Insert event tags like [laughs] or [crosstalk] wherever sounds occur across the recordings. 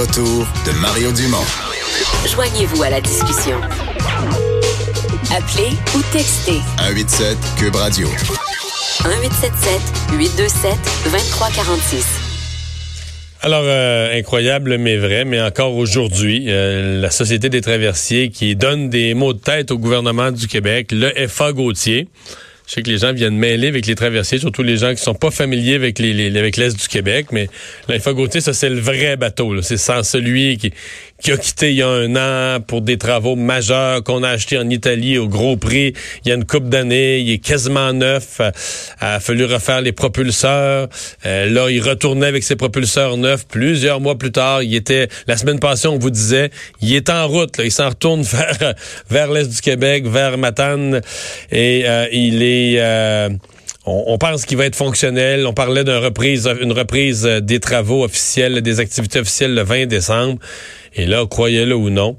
Retour de Mario Dumont. Joignez-vous à la discussion. Appelez ou textez 187 Cube Radio. 1877 827 2346. Alors, euh, incroyable mais vrai, mais encore aujourd'hui, euh, la Société des traversiers qui donne des mots de tête au gouvernement du Québec, le FA Gauthier. Je sais que les gens viennent mêler avec les traversiers, surtout les gens qui sont pas familiers avec les, avec l'Est du Québec, mais Gauthier, ça c'est le vrai bateau. C'est sans celui qui, qui a quitté il y a un an pour des travaux majeurs qu'on a acheté en Italie au gros prix il y a une coupe d'années. Il est quasiment neuf. Euh, a fallu refaire les propulseurs. Euh, là, il retournait avec ses propulseurs neufs plusieurs mois plus tard. Il était la semaine passée, on vous disait, il est en route. Il s'en retourne [laughs] vers vers l'est du Québec, vers Matane, et euh, il est on, on, pense qu'il va être fonctionnel. On parlait d'une reprise, reprise des travaux officiels, des activités officielles le 20 décembre. Et là, croyez-le ou non,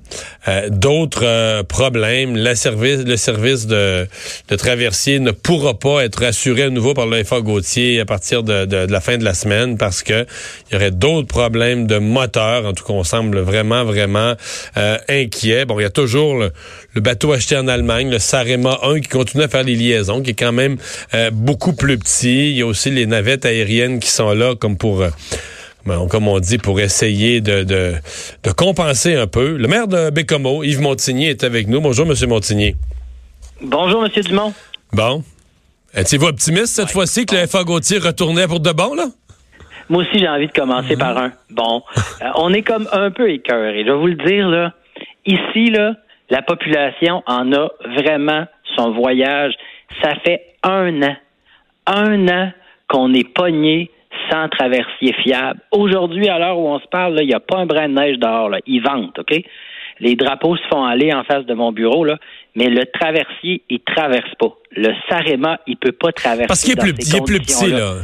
euh, d'autres euh, problèmes. Le service, le service de, de, traversier ne pourra pas être assuré à nouveau par le Gauthier à partir de, de, la fin de la semaine parce que il y aurait d'autres problèmes de moteur. En tout cas, on semble vraiment, vraiment euh, inquiet. Bon, il y a toujours le, bateau acheté en Allemagne, le Sarema 1, qui continue à faire les liaisons, qui est quand même beaucoup plus petit. Il y a aussi les navettes aériennes qui sont là comme pour ben, comme on dit, pour essayer de, de, de, compenser un peu. Le maire de Bécomo, Yves Montigny, est avec nous. Bonjour, M. Montigny. Bonjour, M. Dumont. Bon. Êtes-vous optimiste cette fois-ci que le FA Gauthier retournait pour de bon, là? Moi aussi, j'ai envie de commencer par un. Bon. [laughs] Euh, on est comme un peu écœuré. Je vais vous le dire, là. Ici, là, la population en a vraiment son voyage. Ça fait un an. Un an qu'on est pogné sans traversier fiable. Aujourd'hui, à l'heure où on se parle, il n'y a pas un brin de neige dehors. Là. Ils ventent, OK? Les drapeaux se font aller en face de mon bureau, là, mais le traversier, il traverse pas. Le Sarema, il peut pas traverser. Parce qu'il est, est plus petit, là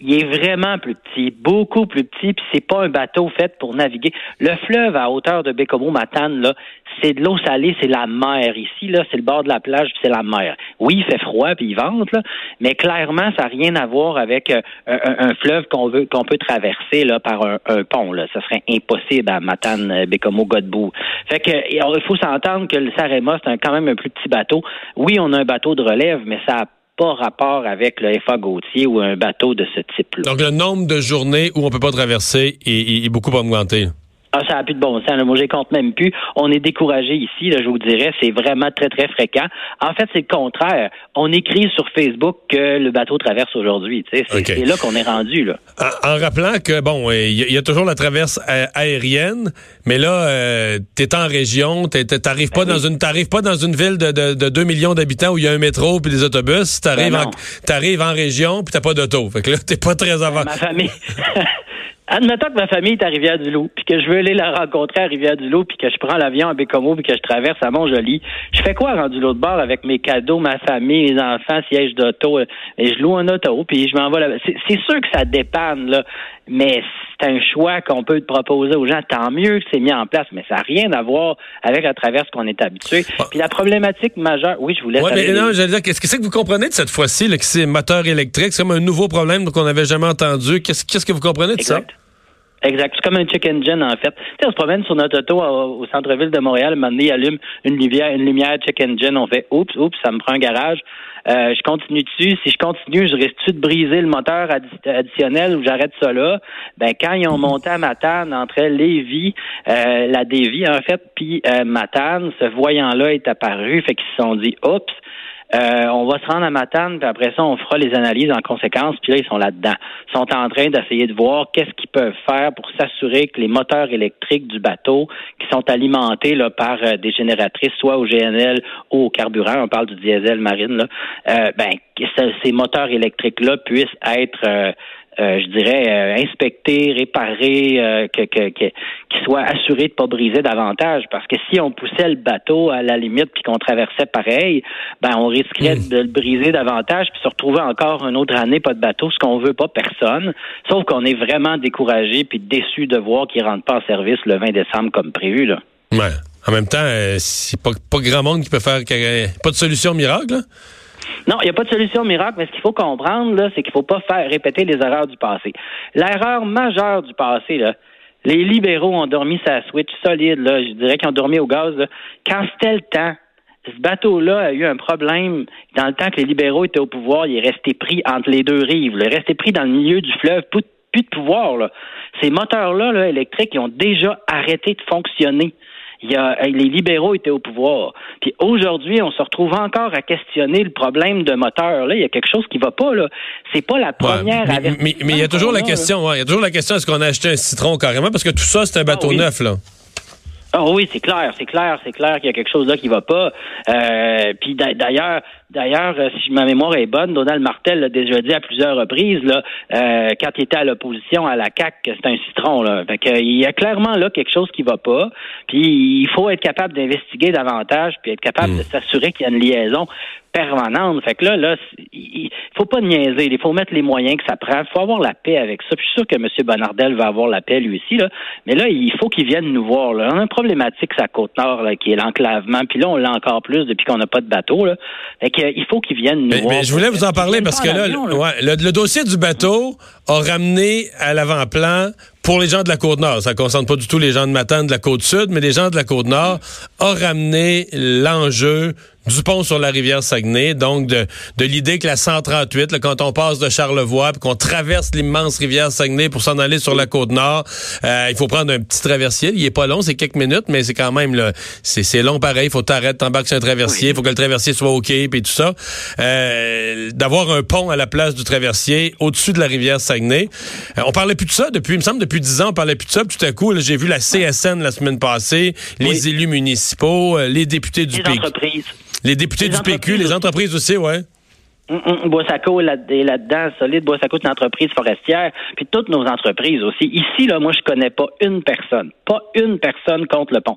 il est vraiment plus petit, beaucoup plus petit, puis c'est pas un bateau fait pour naviguer. Le fleuve à hauteur de Bécomo Matane, là, c'est de l'eau salée, c'est la mer. Ici, là, c'est le bord de la plage, puis c'est la mer. Oui, il fait froid, puis il vente, là, mais clairement, ça n'a rien à voir avec euh, un, fleuve qu'on veut qu'on peut traverser là par un, pont. Là, ça serait impossible à Matane, euh, Bécomo, Godbout. Fait que il faut s'entendre que le Sarema, c'est quand même un plus petit bateau. Oui, on a un bateau de relève, mais ça a pas rapport avec le FA Gautier ou un bateau de ce type-là. Donc, le nombre de journées où on peut pas traverser est, est beaucoup augmenté. Ah, ça n'a plus de bon sens. Moi, je compte même plus. On est découragé ici, là, je vous dirais. C'est vraiment très, très fréquent. En fait, c'est le contraire. On écrit sur Facebook que le bateau traverse aujourd'hui. C'est là qu'on est rendu. Là. En, rappelant que, bon, il y, a toujours la traverse aérienne, mais là, euh, tu es en région, tu n'arrives pas, ben dans une, pas dans une ville de, de, 2 millions d'habitants où il y a un métro puis des autobus. Tu arrives, ben en, en région puis tu pas d'auto. Fait que là, tu pas très avant. Ma famille. [laughs] Admettons que ma famille est à Rivière-du-Loup, puis que je veux aller la rencontrer à Rivière-du-Loup, puis que je prends l'avion à Bécomo, puis que je traverse à Mont-Joli. Je fais quoi rendu l'autre bord avec mes cadeaux, ma famille, mes enfants, siège d'auto, et je loue un auto, puis je m'en vais là C'est sûr que ça dépanne, là, mais c'est un choix qu'on peut proposer aux gens. Tant mieux que c'est mis en place, mais ça n'a rien à voir avec la traverse qu'on est habitué. Ah. Puis la problématique majeure, oui, je vous laisse. Oui, mais non, j'allais dire, qu'est-ce que c'est que vous comprenez de cette fois-ci, que c'est moteur électrique, c'est comme un nouveau problème qu'on n'avait jamais entendu. Qu'est-ce que vous comprenez de ça? Exact. C'est comme un check engine, en fait. Tu on se promène sur notre auto au, centre-ville de Montréal, un il allume une lumière, une lumière check engine, on fait oups, oups, ça me prend un garage. Euh, je continue dessus. Si je continue, je risque-tu de briser le moteur additionnel ou j'arrête ça là? Ben, quand ils ont monté à Matane, entre Lévis, euh, la Dévie, en fait, puis euh, Matane, ce voyant-là est apparu, fait qu'ils se sont dit, oups, euh, on va se rendre à Matane, puis après ça, on fera les analyses en conséquence. Puis là, ils sont là-dedans. Ils sont en train d'essayer de voir qu'est-ce qu'ils peuvent faire pour s'assurer que les moteurs électriques du bateau, qui sont alimentés là, par euh, des génératrices, soit au GNL ou au carburant, on parle du diesel marine, là, euh, ben, que ces moteurs électriques-là puissent être je dirais, inspecté, réparé, que, que, qu'il soit assuré de pas briser davantage. Parce que si on poussait le bateau à la limite puis qu'on traversait pareil, ben on risquerait hmm. de le briser davantage puis se retrouver encore une autre année pas de bateau, ce qu'on veut pas personne. Sauf qu'on est vraiment découragé puis déçu de voir qu'il rentre pas en service le 20 décembre comme prévu là. Ouais. En même temps, euh, c'est pas, pas grand monde qui peut faire pas de solution miracle. Non, il n'y a pas de solution miracle, mais ce qu'il faut comprendre, là, c'est qu'il ne faut pas faire répéter les erreurs du passé. L'erreur majeure du passé, là, les libéraux ont dormi sa switch solide, là, je dirais qu'ils ont dormi au gaz. Quand c'était le temps, ce bateau-là a eu un problème. Dans le temps que les libéraux étaient au pouvoir, il est resté pris entre les deux rives. Il est resté pris dans le milieu du fleuve, plus, de pouvoir. Là. Ces moteurs-là là, électriques, ils ont déjà arrêté de fonctionner il y a, les libéraux étaient au pouvoir. Puis aujourd'hui, on se retrouve encore à questionner le problème de moteur. Là, il y a quelque chose qui va pas. Là, c'est pas la première. mais, mais, il y a toujours la question. il y a toujours la question est-ce qu'on a acheté un citron carrément? Parce que tout ça c'est un bateau ah neuf là. Oh oui, c'est clair, c'est clair, c'est clair qu'il y a quelque chose là qui va pas. Euh, puis d'ailleurs, d'ailleurs, euh, si ma mémoire est bonne, Donald Martel l'a déjà dit à plusieurs reprises là, euh, quand il était à l'opposition à la CAC, que c'est un citron là. Fait que, il y a clairement là quelque chose qui va pas. Puis il faut être capable d'investiguer davantage, puis être capable de hmm. s'assurer qu'il y a une liaison permanente. Fait que là, là, il faut pas niaiser. Il faut mettre les moyens que ça prend. Il faut avoir la paix avec ça. Puis je suis sûr que M. Bonardel va avoir la paix lui aussi. Là. Mais là, il faut qu'il vienne nous voir. Là. On a une problématique sa Côte-Nord qui est l'enclavement. Puis là, on l'a encore plus depuis qu'on n'a pas de bateau. Là. Fait que, il faut qu'il vienne nous voir. Mais je voulais vous en parler parce que là, le, dossier du bateau a ramené à l'avant-plan pour les gens de la Côte-Nord, ça ne concerne pas du tout les gens de Matane de la Côte-Sud, mais les gens de la Côte-Nord, a ramené l'enjeu du pont sur la rivière Saguenay, donc de, de l'idée que la 138, là, quand on passe de Charlevoix, puis qu'on traverse l'immense rivière Saguenay pour s'en aller sur la côte nord, euh, il faut prendre un petit traversier. Il est pas long, c'est quelques minutes, mais c'est quand même là, c'est long pareil. Il faut t'arrêter, t'embarques sur un traversier, il faut que le traversier soit ok, puis tout ça. Euh, D'avoir un pont à la place du traversier au-dessus de la rivière Saguenay. Euh, on parlait plus de ça depuis, il me semble, depuis dix ans, on parlait plus de ça. tout à coup, j'ai vu la CSN la semaine passée, les élus municipaux, euh, les députés du les députés du PQ, les entreprises aussi, ouais. Hum, hum, Boissaco est là-dedans, solide. Boissaco, c'est une entreprise forestière. Puis toutes nos entreprises aussi. Ici, là, moi, je connais pas une personne. Pas une personne contre le pont.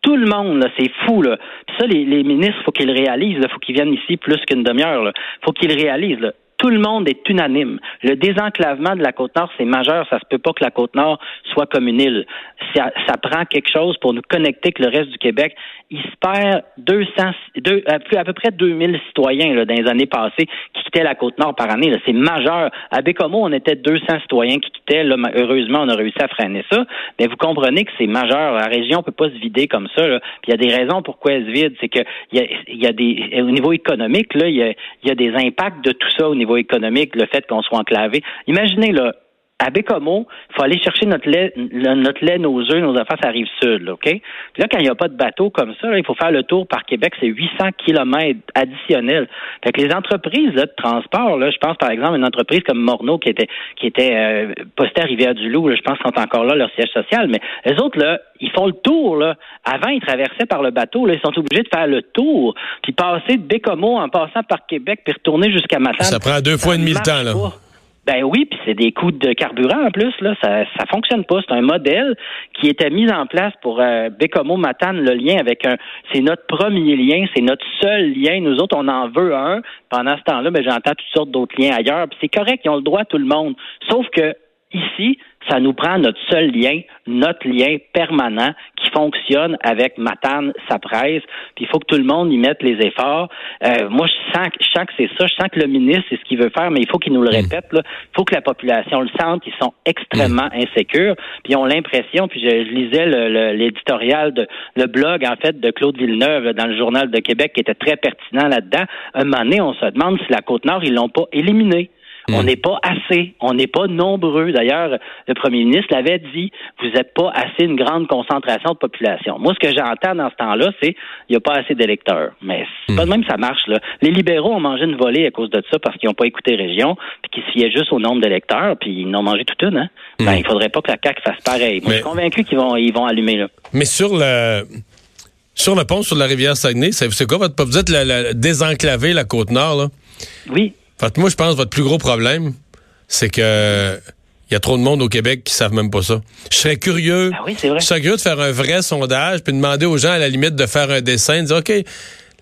Tout le monde, là, c'est fou, là. Puis ça, les, les ministres, faut qu'ils réalisent. Il faut qu'ils viennent ici plus qu'une demi-heure. Faut qu'ils réalisent. Là tout le monde est unanime. Le désenclavement de la côte nord, c'est majeur. Ça se peut pas que la côte nord soit comme une île. Ça, ça prend quelque chose pour nous connecter avec le reste du Québec. Il se perd 200, deux, à peu près 2000 citoyens là, dans les années passées qui quittaient la côte nord par année. C'est majeur. À Bécomo, on était 200 citoyens qui quittaient. Là, heureusement, on a réussi à freiner ça. Mais vous comprenez que c'est majeur. La région peut pas se vider comme ça. Puis il y a des raisons pourquoi elle se vide. C'est que il y a, y a, des au niveau économique là, il y a, y a des impacts de tout ça au niveau économique, le fait qu'on soit enclavé. Imaginez, là, à Bécomo, il faut aller chercher notre lait, notre lait, nos œufs, nos affaires, ça arrive sud, OK? Puis là, quand il n'y a pas de bateau comme ça, il faut faire le tour par Québec, c'est 800 kilomètres additionnels. Fait que les entreprises de transport, là, je pense par exemple à une entreprise comme Morneau qui était qui était euh, postée à Rivière-du-Loup, je pense sont encore là, leur siège social, mais les autres, là, ils font le tour, là. Avant, ils traversaient par le bateau, là, ils sont obligés de faire le tour, puis passer de Bécomo en passant par Québec, puis retourner jusqu'à Matane. Ça prend deux fois et demi le temps, là. Ben oui, puis c'est des coûts de carburant en plus là, ça ça fonctionne pas. C'est un modèle qui était mis en place pour euh, Bécomo Matane le lien avec un c'est notre premier lien, c'est notre seul lien. Nous autres on en veut un. Pendant ce temps-là, ben j'entends toutes sortes d'autres liens ailleurs. C'est correct, ils ont le droit tout le monde. Sauf que ici, ça nous prend notre seul lien, notre lien permanent qui fonctionne avec Matane, sa presse. Puis il faut que tout le monde y mette les efforts. Euh, moi, je sens, je sens que c'est ça. Je sens que le ministre, c'est ce qu'il veut faire, mais il faut qu'il nous le mm. répète. Il faut que la population le sente. Ils sont extrêmement mm. insécures. Puis ils ont l'impression, puis je, lisais l'éditorial, de, le blog, en fait, de Claude Villeneuve dans le Journal de Québec qui était très pertinent là-dedans. Un moment donné, on se demande si la Côte-Nord, ils l'ont pas éliminée. On hmm. n'est pas assez, on n'est pas nombreux. D'ailleurs, le premier ministre l'avait dit, vous n'êtes pas assez une grande concentration de population. Moi, ce que j'entends dans ce temps-là, c'est il n'y a pas assez d'électeurs. Mais c'est pas de hmm. même que ça marche. Là. Les libéraux ont mangé une volée à cause de ça parce qu'ils n'ont pas écouté région, puis qu'ils se fiaient juste au nombre d'électeurs, puis ils n'ont mangé toute une. Hein? Ben, hmm. il faudrait pas que la CAQ fasse pareil. Moi, je suis convaincu qu'ils vont, ils vont allumer là. Mais sur le sur le pont sur la rivière Saguenay, c'est quoi votre vous êtes la, la, la côte nord là? Oui moi, je pense que votre plus gros problème, c'est que il y a trop de monde au Québec qui savent même pas ça. Je serais curieux. Ah oui, c'est vrai. Je serais curieux de faire un vrai sondage puis demander aux gens à la limite de faire un dessin, de dire OK,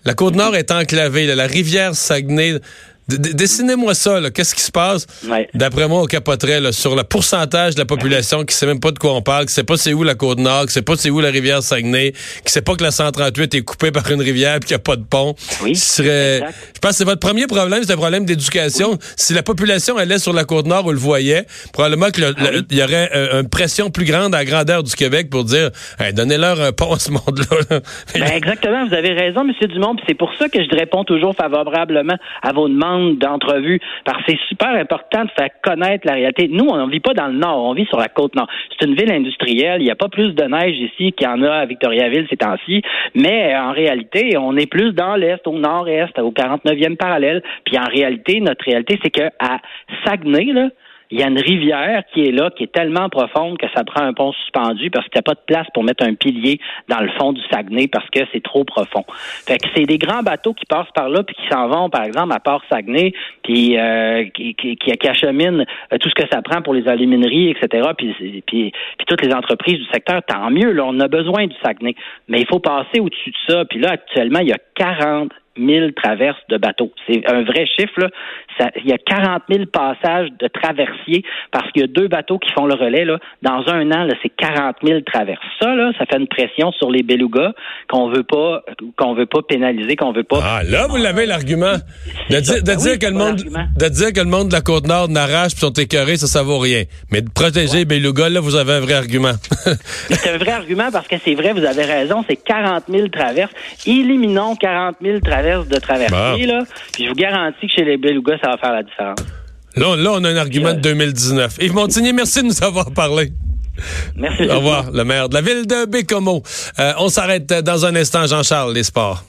la côte nord est enclavée, là, la rivière Saguenay Dessinez-moi ça, qu'est-ce qui se passe? Ouais. D'après moi, on capoterait là, sur le pourcentage de la population qui sait même pas de quoi on parle, qui sait pas c'est où la Côte-Nord, qui sait pas c'est où la rivière Saguenay, qui sait pas que la 138 est coupée par une rivière puis qu'il n'y a pas de pont. Oui, serait-. Je pense que c'est votre premier problème, c'est un problème d'éducation. Si la population allait sur la Côte-Nord, on le voyait, probablement qu'il Ah y aurait euh, une pression plus grande à la grandeur du Québec pour dire Hey, donnez-leur un pont à ce monde-là. là. Ben, exactement, vous avez raison, M. Dumont. C'est pour ça que je réponds toujours favorablement à vos demandes d'entrevue, parce que c'est super important de faire connaître la réalité. Nous, on ne vit pas dans le Nord, on vit sur la côte Nord. C'est une ville industrielle, il n'y a pas plus de neige ici qu'il y en a à Victoriaville ces temps-ci, mais euh, en réalité, on est plus dans l'Est, au Nord-Est, au 49e parallèle. Puis en réalité, notre réalité, c'est que à Saguenay, là, il y a une rivière qui est là, qui est tellement profonde que ça prend un pont suspendu parce qu'il n'y a pas de place pour mettre un pilier dans le fond du Saguenay parce que c'est trop profond. Fait que c'est des grands bateaux qui passent par là puis qui s'en vont, par exemple, à Port-Saguenay, puis euh, qui, qui, qui, acheminent euh, tout ce que ça prend pour les alumineries, etc., puis, puis, puis toutes les entreprises du secteur. Tant mieux, là, on a besoin du Saguenay. Mais il faut passer au-dessus de ça. Puis là, actuellement, il y a 40 000 traverses de bateaux. C'est un vrai chiffre. Là. Ça, il y a 40 000 passages de traversiers parce qu'il y a deux bateaux qui font le relais. Là. Dans un an, c'est 40 000 traverses. Ça, là, ça fait une pression sur les belugas qu'on veut pas, qu'on veut pas pénaliser, qu'on veut pas. Ah, là, vous l'avez l'argument. De, Ben dire oui, que le monde, de dire que le monde de la Côte-Nord n'arrache puis sont écœurés, ça, ça vaut rien. Mais de protéger les belugas, là, vous avez un vrai argument. [laughs] C'est un vrai argument parce que c'est vrai, vous avez raison, c'est 40 000 traverses. Éliminons 40 000 traverses de traversiers, là. Puis je vous garantis que chez les belugas, ça va faire la différence. là, on- là, on a un argument de 2019. Yves Montigny, merci de nous avoir parlé. Merci. Au revoir, le maire de la ville de Bécomo. Euh, on s'arrête dans un instant, Jean-Charles, les sports.